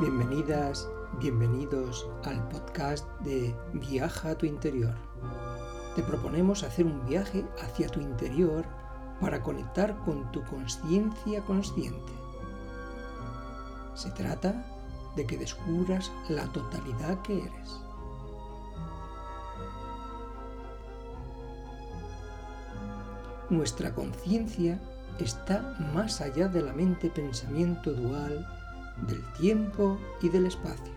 Bienvenidas, bienvenidos al podcast de Viaja a tu interior. Te proponemos hacer un viaje hacia tu interior para conectar con tu conciencia consciente. Se trata de que descubras la totalidad que eres. Nuestra conciencia está más allá de la mente-pensamiento dual del tiempo y del espacio.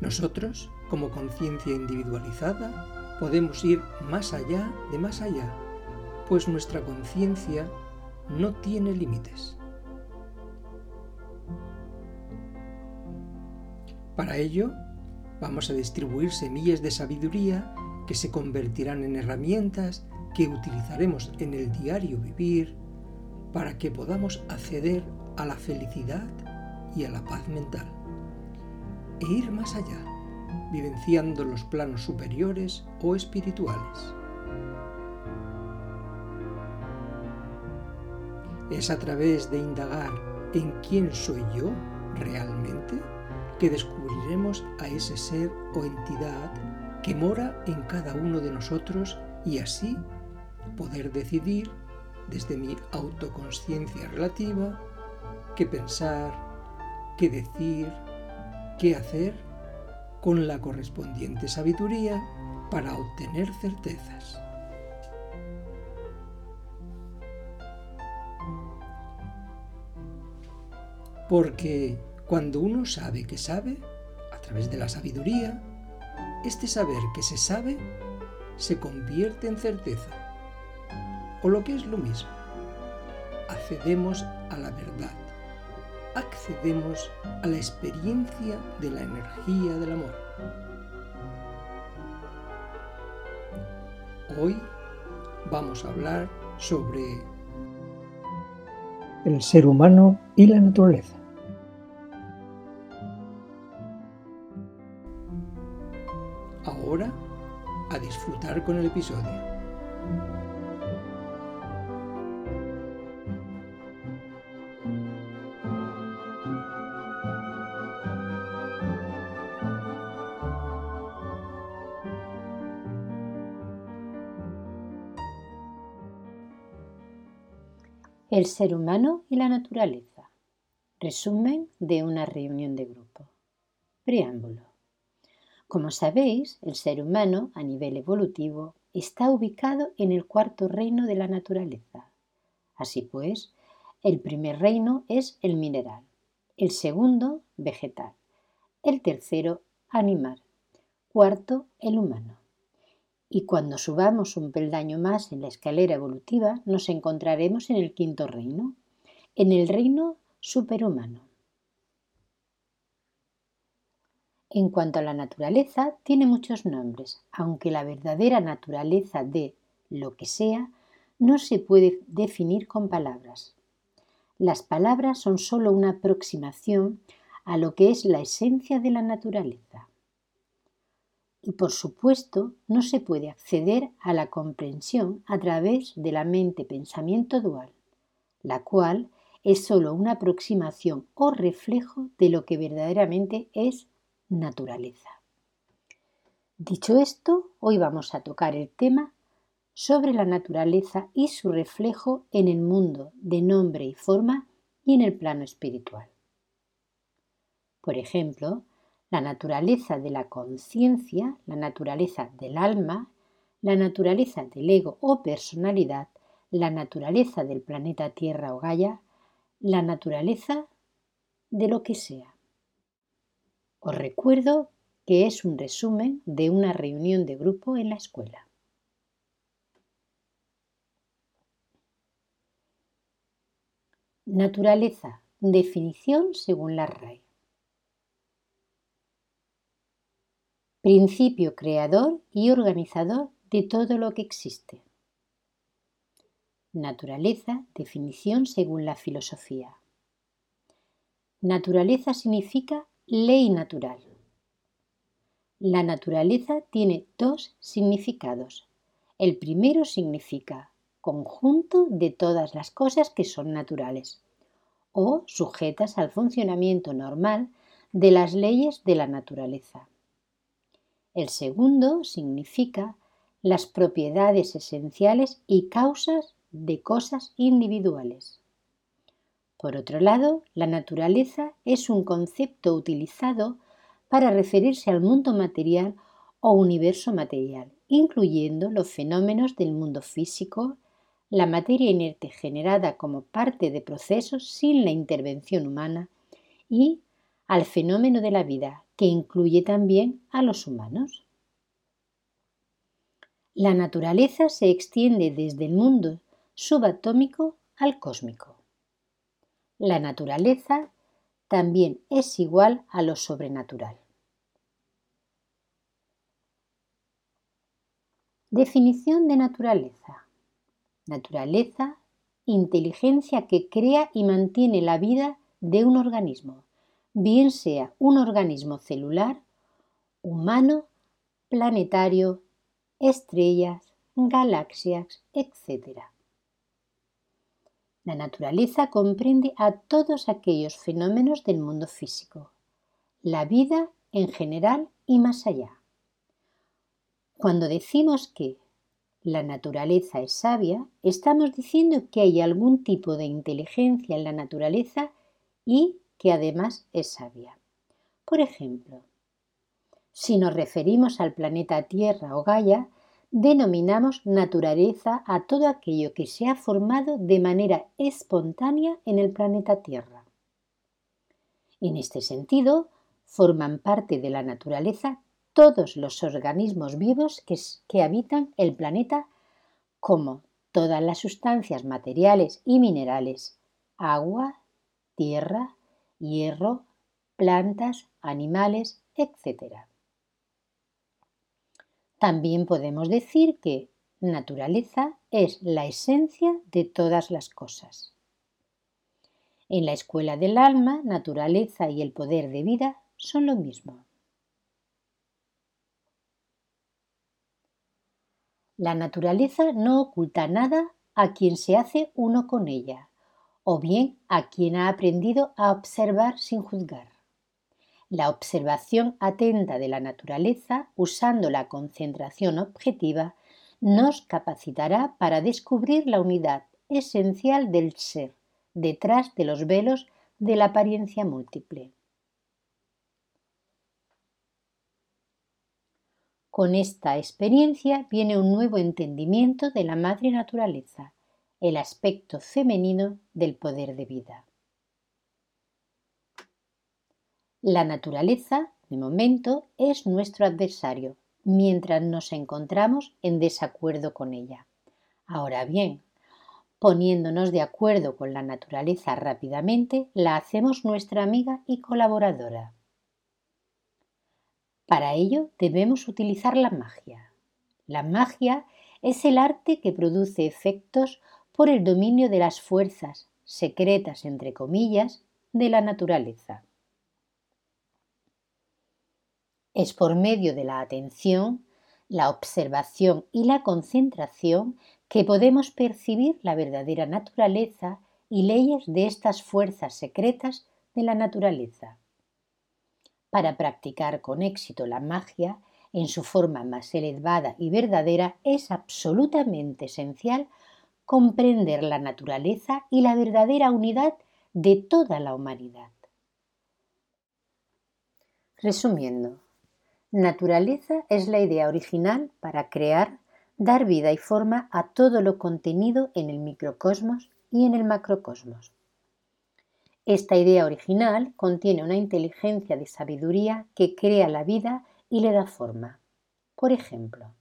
Nosotros, como conciencia individualizada, podemos ir más allá de más allá, pues nuestra conciencia no tiene límites. Para ello, vamos a distribuir semillas de sabiduría que se convertirán en herramientas que utilizaremos en el diario vivir para que podamos acceder a la felicidad y a la paz mental e ir más allá, vivenciando los planos superiores o espirituales. Es a través de indagar en quién soy yo realmente que descubriremos a ese ser o entidad que mora en cada uno de nosotros y así poder decidir desde mi autoconsciencia relativa qué pensar, qué decir, qué hacer con la correspondiente sabiduría para obtener certezas. Porque cuando uno sabe que sabe, a través de la sabiduría, este saber que se sabe se convierte en certeza o lo que es lo mismo, accedemos a la verdad, accedemos a la experiencia de la energía del amor. Hoy vamos a hablar sobre el ser humano y la naturaleza. Ahora a disfrutar con el episodio. El ser humano y la naturaleza. Resumen de una reunión de grupo. Preámbulo. Como sabéis, el ser humano, a nivel evolutivo, está ubicado en el cuarto reino de la naturaleza. Así pues, el primer reino es el mineral, el segundo, vegetal, el tercero, animal, cuarto, el humano. Y cuando subamos un peldaño más en la escalera evolutiva, nos encontraremos en el quinto reino, en el reino superhumano. En cuanto a la naturaleza, tiene muchos nombres, aunque la verdadera naturaleza de lo que sea no se puede definir con palabras. Las palabras son sólo una aproximación a lo que es la esencia de la naturaleza y por supuesto no se puede acceder a la comprensión a través de la mente-pensamiento dual, la cual es sólo una aproximación o reflejo de lo que verdaderamente es naturaleza. Dicho esto, hoy vamos a tocar el tema sobre la naturaleza y su reflejo en el mundo de nombre y forma y en el plano espiritual. Por ejemplo, la naturaleza de la conciencia, la naturaleza del alma, la naturaleza del ego o personalidad, la naturaleza del planeta Tierra o Gaia, la naturaleza de lo que sea. Os recuerdo que es un resumen de una reunión de grupo en la escuela. Naturaleza. Definición según la RAE. Principio creador y organizador de todo lo que existe. Naturaleza, definición según la filosofía. Naturaleza significa ley natural. La naturaleza tiene dos significados. El primero significa conjunto de todas las cosas que son naturales o sujetas al funcionamiento normal de las leyes de la naturaleza. El segundo significa las propiedades esenciales y causas de cosas individuales. Por otro lado, la naturaleza es un concepto utilizado para referirse al mundo material o universo material, incluyendo los fenómenos del mundo físico, la materia inerte generada como parte de procesos sin la intervención humana y al fenómeno de la vida, que incluye también a los humanos. La naturaleza se extiende desde el mundo subatómico al cósmico. La naturaleza también es igual a lo sobrenatural. Definición de naturaleza. Naturaleza, inteligencia que crea y mantiene la vida de un organismo, bien sea un organismo celular, humano, planetario, estrellas, galaxias, etc. La naturaleza comprende a todos aquellos fenómenos del mundo físico, la vida en general y más allá. Cuando decimos que la naturaleza es sabia, estamos diciendo que hay algún tipo de inteligencia en la naturaleza y que además es sabia. Por ejemplo, si nos referimos al planeta Tierra o Gaia, denominamos naturaleza a todo aquello que se ha formado de manera espontánea en el planeta Tierra. En este sentido, forman parte de la naturaleza todos los organismos vivos que, que, habitan el planeta, como todas las sustancias materiales y minerales, agua, tierra, hierro, plantas, animales, etc. También podemos decir que naturaleza es la esencia de todas las cosas. En la escuela del alma, naturaleza y el poder de vida son lo mismo. La naturaleza no oculta nada a quien se hace uno con ella, o bien a quien ha aprendido a observar sin juzgar. La observación atenta de la naturaleza, usando la concentración objetiva, nos capacitará para descubrir la unidad esencial del ser detrás de los velos de la apariencia múltiple. Con esta experiencia viene un nuevo entendimiento de la madre naturaleza, el aspecto femenino del poder de vida. La naturaleza, de momento, es nuestro adversario, mientras nos encontramos en desacuerdo con ella. Ahora bien, poniéndonos de acuerdo con la naturaleza rápidamente, la hacemos nuestra amiga y colaboradora. Para ello debemos utilizar la magia. La magia es el arte que produce efectos por el dominio de las fuerzas, secretas entre comillas, de la naturaleza. Es por medio de la atención, la observación y la concentración que podemos percibir la verdadera naturaleza y leyes de estas fuerzas secretas de la naturaleza. Para practicar con éxito la magia en su forma más elevada y verdadera es absolutamente esencial comprender la naturaleza y la verdadera unidad de toda la humanidad. Resumiendo, Naturaleza es la idea original para crear, dar vida y forma a todo lo contenido en el microcosmos y en el macrocosmos. Esta idea original contiene una inteligencia de sabiduría que crea la vida y le da forma. Por ejemplo,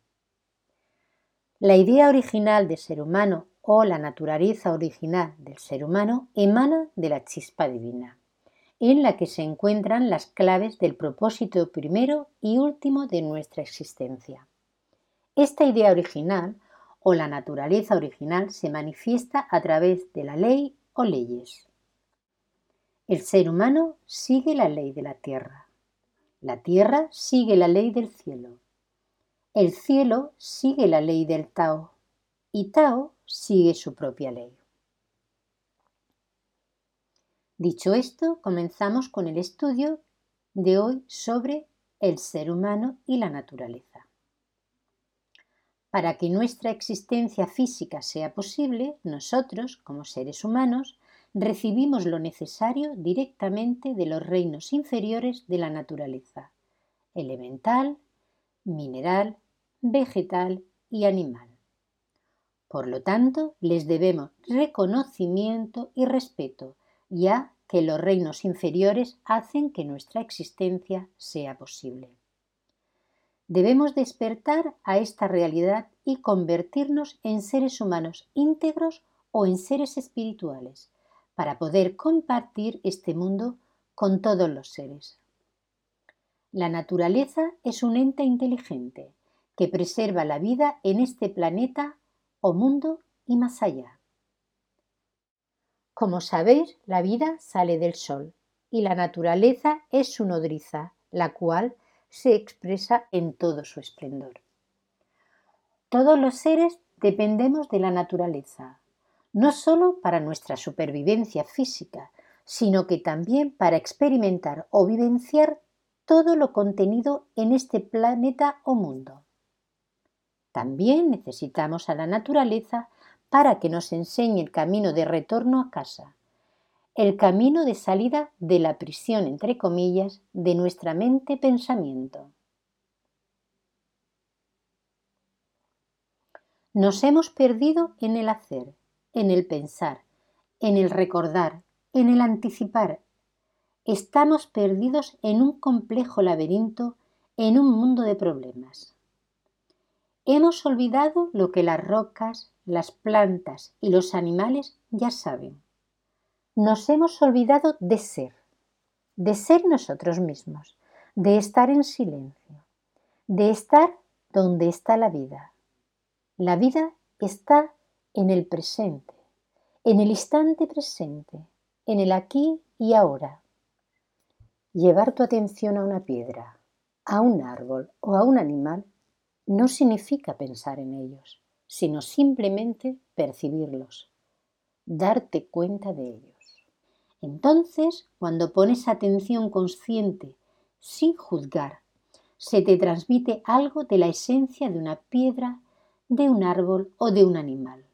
la idea original de ser humano o la naturaleza original del ser humano emana de la chispa divina en la que se encuentran las claves del propósito primero y último de nuestra existencia. Esta idea original o la naturaleza original se manifiesta a través de la ley o leyes. El ser humano sigue la ley de la tierra. La tierra sigue la ley del cielo. El cielo sigue la ley del Tao y Tao sigue su propia ley. Dicho esto, comenzamos con el estudio de hoy sobre el ser humano y la naturaleza. Para que nuestra existencia física sea posible, nosotros, como seres humanos, recibimos lo necesario directamente de los reinos inferiores de la naturaleza, elemental, mineral, vegetal y animal. Por lo tanto, les debemos reconocimiento y respeto, ya que los reinos inferiores hacen que nuestra existencia sea posible. Debemos despertar a esta realidad y convertirnos en seres humanos íntegros o en seres espirituales, para poder compartir este mundo con todos los seres. La naturaleza es un ente inteligente que preserva la vida en este planeta o mundo y más allá. Como sabéis, la vida sale del sol y la naturaleza es su nodriza, la cual se expresa en todo su esplendor. Todos los seres dependemos de la naturaleza, no solo para nuestra supervivencia física, sino que también para experimentar o vivenciar todo lo contenido en este planeta o mundo. También necesitamos a la naturaleza para que nos enseñe el camino de retorno a casa, el camino de salida de la prisión, entre comillas, de nuestra mente-pensamiento. Nos hemos perdido en el hacer, en el pensar, en el recordar, en el anticipar. Estamos perdidos en un complejo laberinto, en un mundo de problemas. Hemos olvidado lo que las rocas, las plantas y los animales ya saben. Nos hemos olvidado de ser, de ser nosotros mismos, de estar en silencio, de estar donde está la vida. La vida está en el presente, en el instante presente, en el aquí y ahora. Llevar tu atención a una piedra, a un árbol o a un animal no significa pensar en ellos, sino simplemente percibirlos, darte cuenta de ellos. Entonces, cuando pones atención consciente, sin juzgar, se te transmite algo de la esencia de una piedra, de un árbol o de un animal.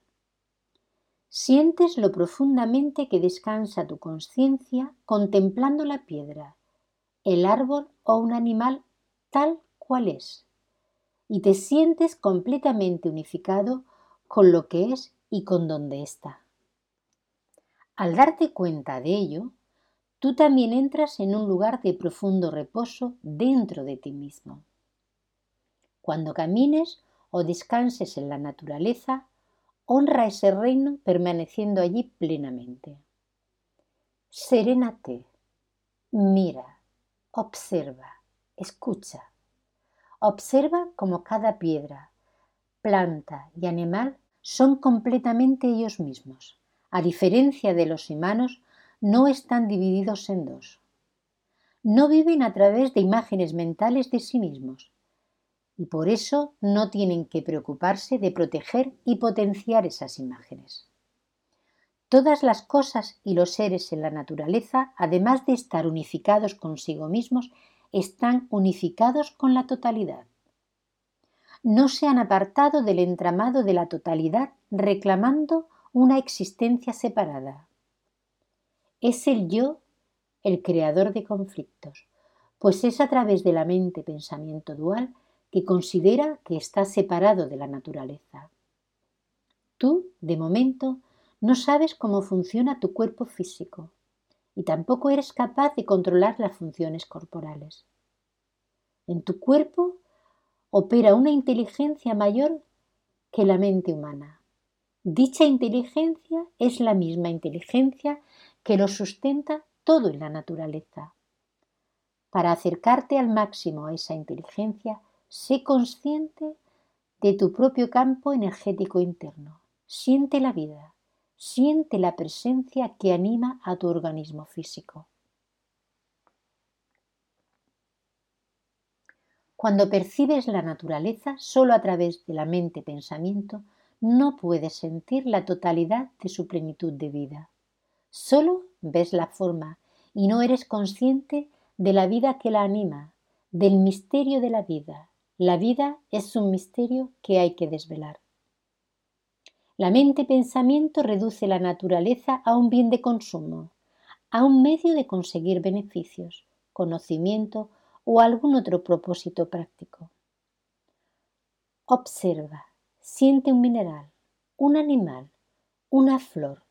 Sientes lo profundamente que descansa tu conciencia contemplando la piedra, el árbol o un animal tal cual es, y te sientes completamente unificado con lo que es y con donde está. Al darte cuenta de ello, tú también entras en un lugar de profundo reposo dentro de ti mismo. Cuando camines o descanses en la naturaleza, honra ese reino permaneciendo allí plenamente. Serénate, mira, observa, escucha. Observa cómo cada piedra, planta y animal son completamente ellos mismos. A diferencia de los humanos, no están divididos en dos. No viven a través de imágenes mentales de sí mismos, y por eso no tienen que preocuparse de proteger y potenciar esas imágenes. Todas las cosas y los seres en la naturaleza, además de estar unificados consigo mismos, están unificados con la totalidad. No se han apartado del entramado de la totalidad reclamando una existencia separada. Es el yo el creador de conflictos, pues es a través de la mente pensamiento dual que considera que está separado de la naturaleza. Tú, de momento, no sabes cómo funciona tu cuerpo físico y tampoco eres capaz de controlar las funciones corporales. En tu cuerpo opera una inteligencia mayor que la mente humana. Dicha inteligencia es la misma inteligencia que lo sustenta todo en la naturaleza. Para acercarte al máximo a esa inteligencia, sé consciente de tu propio campo energético interno. Siente la vida, siente la presencia que anima a tu organismo físico. Cuando percibes la naturaleza solo a través de la mente-pensamiento, no puedes sentir la totalidad de su plenitud de vida. Solo ves la forma y no eres consciente de la vida que la anima, del misterio de la vida. La vida es un misterio que hay que desvelar. La mente-pensamiento reduce la naturaleza a un bien de consumo, a un medio de conseguir beneficios, conocimiento o algún otro propósito práctico. Observa, siente un mineral, un animal, una flor,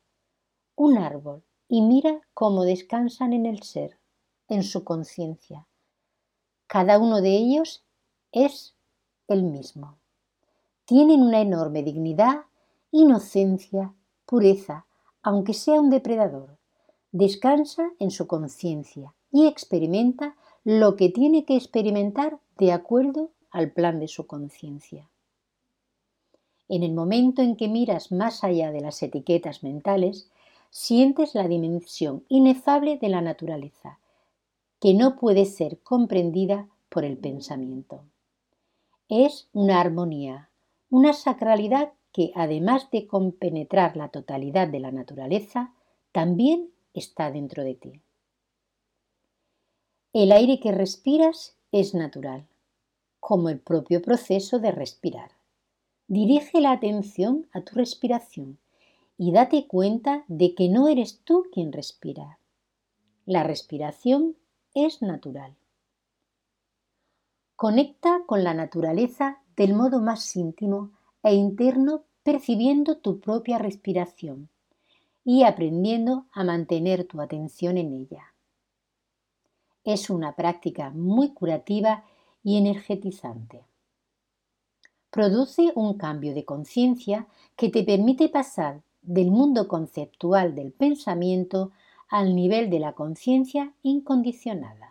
un árbol y mira cómo descansan en el ser, en su conciencia. Cada uno de ellos es el mismo. Tienen una enorme dignidad, inocencia, pureza, aunque sea un depredador. Descansa en su conciencia y experimenta lo que tiene que experimentar de acuerdo al plan de su conciencia. En el momento en que miras más allá de las etiquetas mentales, sientes la dimensión inefable de la naturaleza, que no puede ser comprendida por el pensamiento. Es una armonía, una sacralidad que, además de compenetrar la totalidad de la naturaleza, también está dentro de ti. El aire que respiras es natural, como el propio proceso de respirar. Dirige la atención a tu respiración y date cuenta de que no eres tú quien respira. La respiración es natural. Conecta con la naturaleza del modo más íntimo e interno percibiendo tu propia respiración y aprendiendo a mantener tu atención en ella. Es una práctica muy curativa y energetizante. Produce un cambio de conciencia que te permite pasar del mundo conceptual del pensamiento al nivel de la conciencia incondicionada.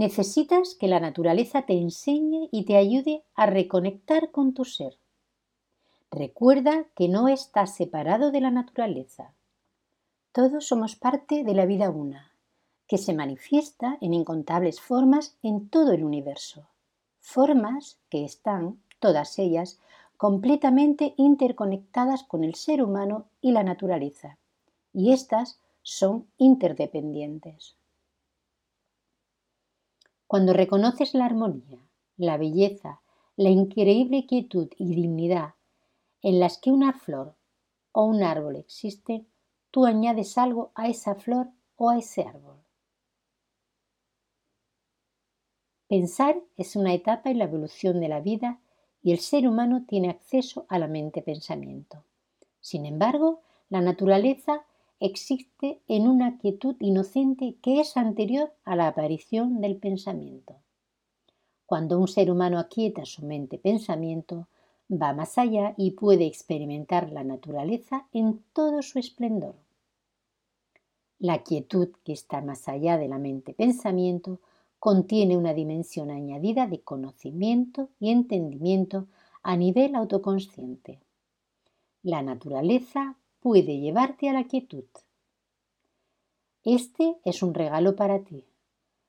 Necesitas que la naturaleza te enseñe y te ayude a reconectar con tu ser. Recuerda que no estás separado de la naturaleza. Todos somos parte de la vida una, que se manifiesta en incontables formas en todo el universo. Formas que están, todas ellas, completamente interconectadas con el ser humano y la naturaleza, y éstas son interdependientes. Cuando reconoces la armonía, la belleza, la increíble quietud y dignidad en las que una flor o un árbol existen, tú añades algo a esa flor o a ese árbol. Pensar es una etapa en la evolución de la vida y el ser humano tiene acceso a la mente-pensamiento. Sin embargo, la naturaleza existe en una quietud inocente que es anterior a la aparición del pensamiento. Cuando un ser humano aquieta su mente-pensamiento, va más allá y puede experimentar la naturaleza en todo su esplendor. La quietud que está más allá de la mente-pensamiento contiene una dimensión añadida de conocimiento y entendimiento a nivel autoconsciente. La naturaleza puede llevarte a la quietud. Este es un regalo para ti,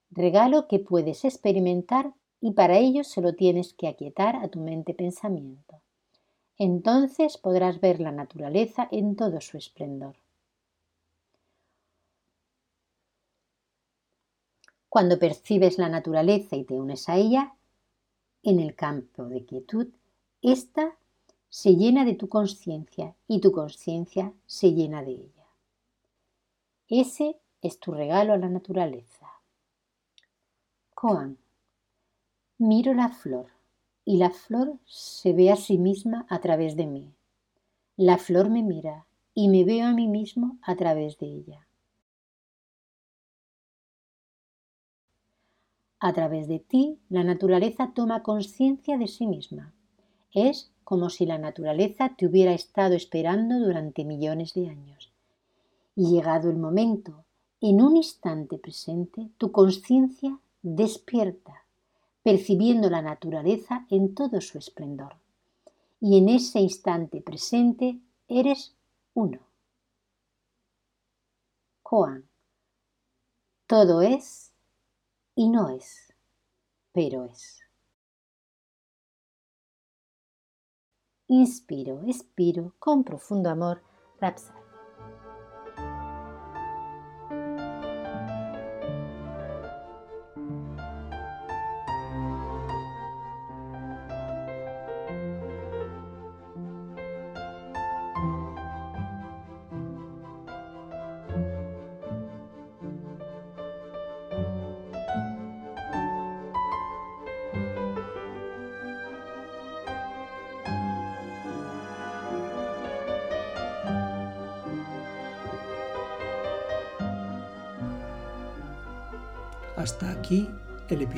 regalo que puedes experimentar y para ello solo tienes que aquietar a tu mente-pensamiento. Entonces podrás ver la naturaleza en todo su esplendor. Cuando percibes la naturaleza y te unes a ella, en el campo de quietud, ésta se llena de tu conciencia y tu conciencia se llena de ella. Ese es tu regalo a la naturaleza. Koan. Miro la flor y la flor se ve a sí misma a través de mí. La flor me mira y me veo a mí mismo a través de ella. A través de ti, la naturaleza toma conciencia de sí misma. Es como si la naturaleza te hubiera estado esperando durante millones de años. Y llegado el momento, en un instante presente, tu conciencia despierta, percibiendo la naturaleza en todo su esplendor. Y en ese instante presente eres uno. Juan. Todo es y no es, pero es. Inspiro, expiro con profundo amor, Rapsa.